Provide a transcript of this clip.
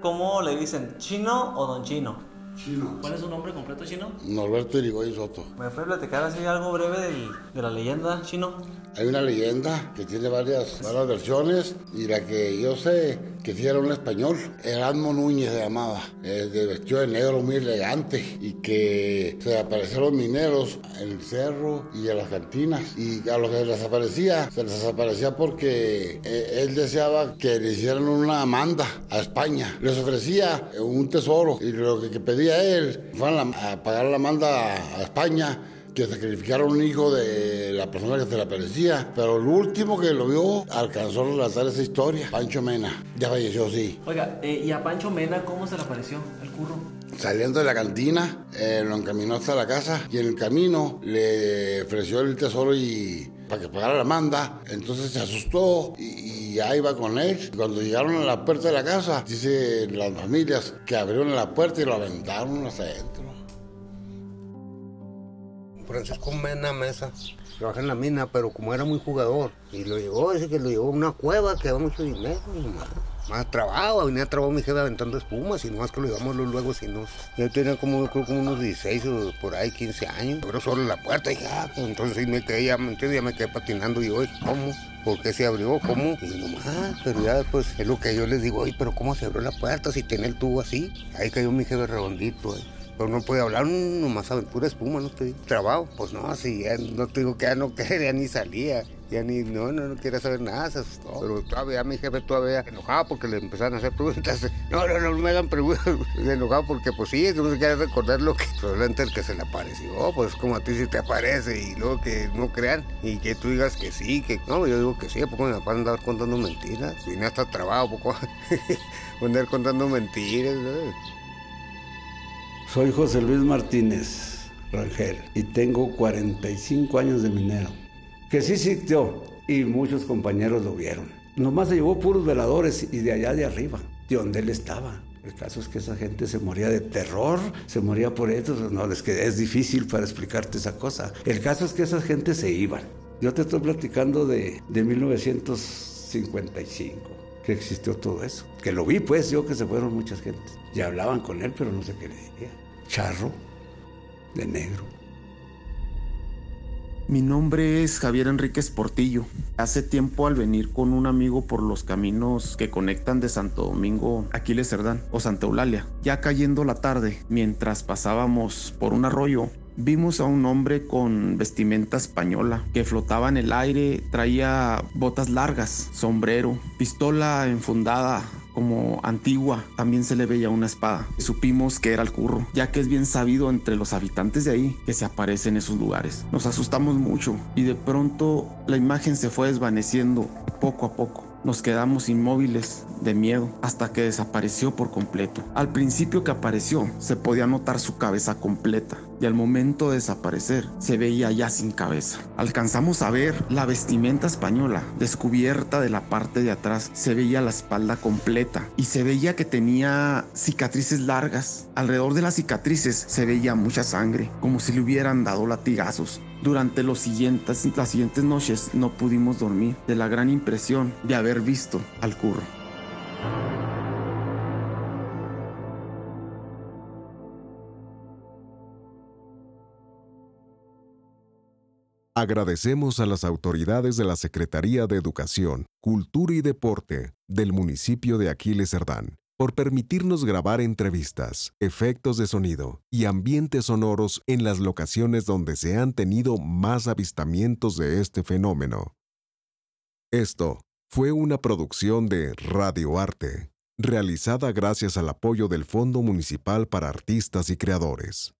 ¿Cómo le dicen? ¿Chino o don Chino? Chino. ¿Cuál es su nombre completo, Chino? Norberto Irigoyen Soto. ¿Me puede platicar así algo breve del- de la leyenda, Chino? Hay una leyenda que tiene varias, varias versiones y la que yo sé que sí un español, Erasmo Núñez se llamaba, eh, de vestido de negro muy elegante y que se aparecieron mineros en el cerro y en las cantinas y a los que les desaparecía, se les desaparecía porque eh, él deseaba que le hicieran una manda a España. Les ofrecía eh, un tesoro y lo que, pedía él, fueran a, pagar la manda a España que sacrificaron un hijo de la persona que se le aparecía. Pero el último que lo vio alcanzó a relatar esa historia. Pancho Mena. Ya falleció, sí. Oiga, eh, ¿y a Pancho Mena cómo se le apareció el curro? Saliendo de la cantina, eh, lo encaminó hasta la casa y en el camino le ofreció el tesoro y para que pagara la manda. Entonces se asustó y, y ahí iba con él. Cuando llegaron a la puerta de la casa, dice las familias que abrieron la puerta y lo aventaron hasta adentro. Francisco Mena Mesa. Trabaja en la mina, pero como era muy jugador, y lo llevó, dice que lo llevó a una cueva que daba mucho dinero, y más, trabajo, venía trabajo mi jefe aventando espumas, y nomás que lo llevamos luego, si no. Yo tenía como, creo, como unos 16 o por ahí, 15 años, abrió solo la puerta, y ya, pues, entonces me quedé, ya, ¿me? Ya me quedé patinando, y "Oye, ¿cómo? ¿Por qué se abrió? ¿Cómo? Y nomás, pero ya después es lo que yo les digo, oye, pero ¿cómo se abrió la puerta si tenía el tubo así? Ahí cayó mi jefe redondito, eh. Pero no puede hablar, nomás a pura espuma, no digo. Trabajo, pues no, si ya no te digo que ya no quería ni salía. Ya ni, no, no, no quería saber nada. Pero todavía mi jefe todavía enojado porque le empezaron a hacer preguntas. No, no, no me hagan preguntas. Enojado porque pues sí, no se quiere recordar lo que probablemente el que se le apareció. Pues como a ti si te aparece y luego que no crean y que tú digas que sí, que no, yo digo que sí, ¿a poco me van a andar contando mentiras? Vine hasta trabajo, poco andar contando mentiras, ¿no? Soy José Luis Martínez Rangel y tengo 45 años de minero. Que sí existió y muchos compañeros lo vieron. Nomás se llevó puros veladores y de allá de arriba, de donde él estaba. El caso es que esa gente se moría de terror, se moría por eso. No, es que es difícil para explicarte esa cosa. El caso es que esa gente se iban. Yo te estoy platicando de, de 1955 que existió todo eso. Que lo vi, pues, yo que se fueron muchas gentes. Y hablaban con él, pero no sé qué le decía. Charro, de negro. Mi nombre es Javier Enríquez Portillo. Hace tiempo al venir con un amigo por los caminos que conectan de Santo Domingo a Aquiles Cerdán o Santa Eulalia, ya cayendo la tarde, mientras pasábamos por un arroyo, vimos a un hombre con vestimenta española que flotaba en el aire, traía botas largas, sombrero, pistola enfundada como antigua, también se le veía una espada. Supimos que era el curro, ya que es bien sabido entre los habitantes de ahí que se aparece en esos lugares. Nos asustamos mucho y de pronto la imagen se fue desvaneciendo poco a poco. Nos quedamos inmóviles de miedo hasta que desapareció por completo. Al principio que apareció se podía notar su cabeza completa y al momento de desaparecer se veía ya sin cabeza. Alcanzamos a ver la vestimenta española descubierta de la parte de atrás. Se veía la espalda completa y se veía que tenía cicatrices largas. Alrededor de las cicatrices se veía mucha sangre, como si le hubieran dado latigazos. Durante los siguientes, las siguientes noches no pudimos dormir de la gran impresión de haber visto al curro. Agradecemos a las autoridades de la Secretaría de Educación, Cultura y Deporte del municipio de Aquiles Cerdán por permitirnos grabar entrevistas, efectos de sonido y ambientes sonoros en las locaciones donde se han tenido más avistamientos de este fenómeno. Esto fue una producción de Radio Arte, realizada gracias al apoyo del Fondo Municipal para Artistas y Creadores.